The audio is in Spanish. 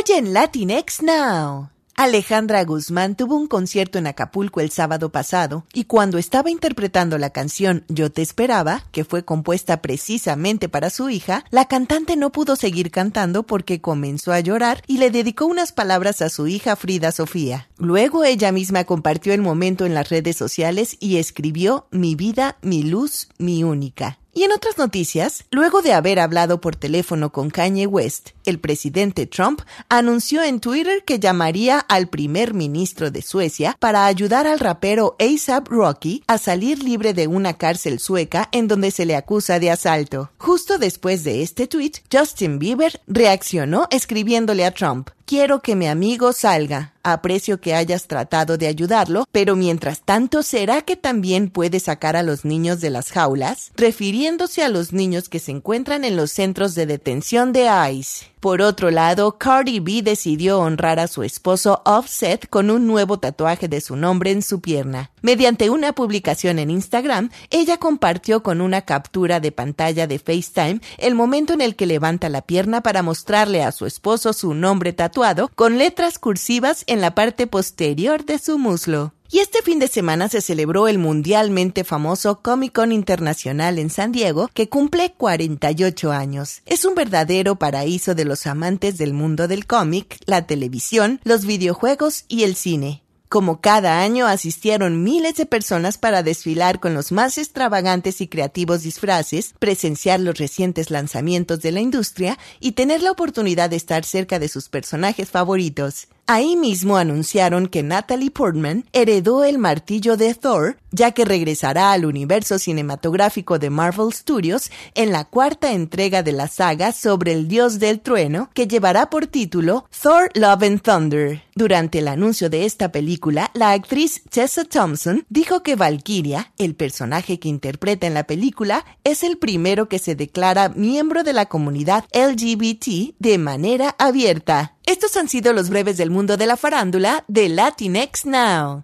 Hoy en Latinx Now. Alejandra Guzmán tuvo un concierto en Acapulco el sábado pasado y cuando estaba interpretando la canción Yo te esperaba, que fue compuesta precisamente para su hija, la cantante no pudo seguir cantando porque comenzó a llorar y le dedicó unas palabras a su hija Frida Sofía. Luego ella misma compartió el momento en las redes sociales y escribió Mi vida, mi luz, mi única. Y en otras noticias, luego de haber hablado por teléfono con Kanye West, el presidente Trump anunció en Twitter que llamaría al primer ministro de Suecia para ayudar al rapero ASAP Rocky a salir libre de una cárcel sueca en donde se le acusa de asalto. Justo después de este tweet, Justin Bieber reaccionó escribiéndole a Trump, Quiero que mi amigo salga. Aprecio que hayas tratado de ayudarlo, pero mientras tanto, ¿será que también puede sacar a los niños de las jaulas? Refiriéndose a los niños que se encuentran en los centros de detención de ICE. Por otro lado, Cardi B decidió honrar a su esposo Offset con un nuevo tatuaje de su nombre en su pierna. Mediante una publicación en Instagram, ella compartió con una captura de pantalla de FaceTime el momento en el que levanta la pierna para mostrarle a su esposo su nombre tatuado con letras cursivas en la parte posterior de su muslo. Y este fin de semana se celebró el mundialmente famoso Comic Con Internacional en San Diego, que cumple 48 años. Es un verdadero paraíso de los amantes del mundo del cómic, la televisión, los videojuegos y el cine. Como cada año asistieron miles de personas para desfilar con los más extravagantes y creativos disfraces, presenciar los recientes lanzamientos de la industria y tener la oportunidad de estar cerca de sus personajes favoritos. Ahí mismo anunciaron que Natalie Portman heredó el martillo de Thor, ya que regresará al universo cinematográfico de Marvel Studios en la cuarta entrega de la saga sobre el dios del trueno, que llevará por título Thor Love and Thunder. Durante el anuncio de esta película, la actriz Tessa Thompson dijo que Valkyria, el personaje que interpreta en la película, es el primero que se declara miembro de la comunidad LGBT de manera abierta. Estos han sido los breves del mundo de la farándula de Latinx Now.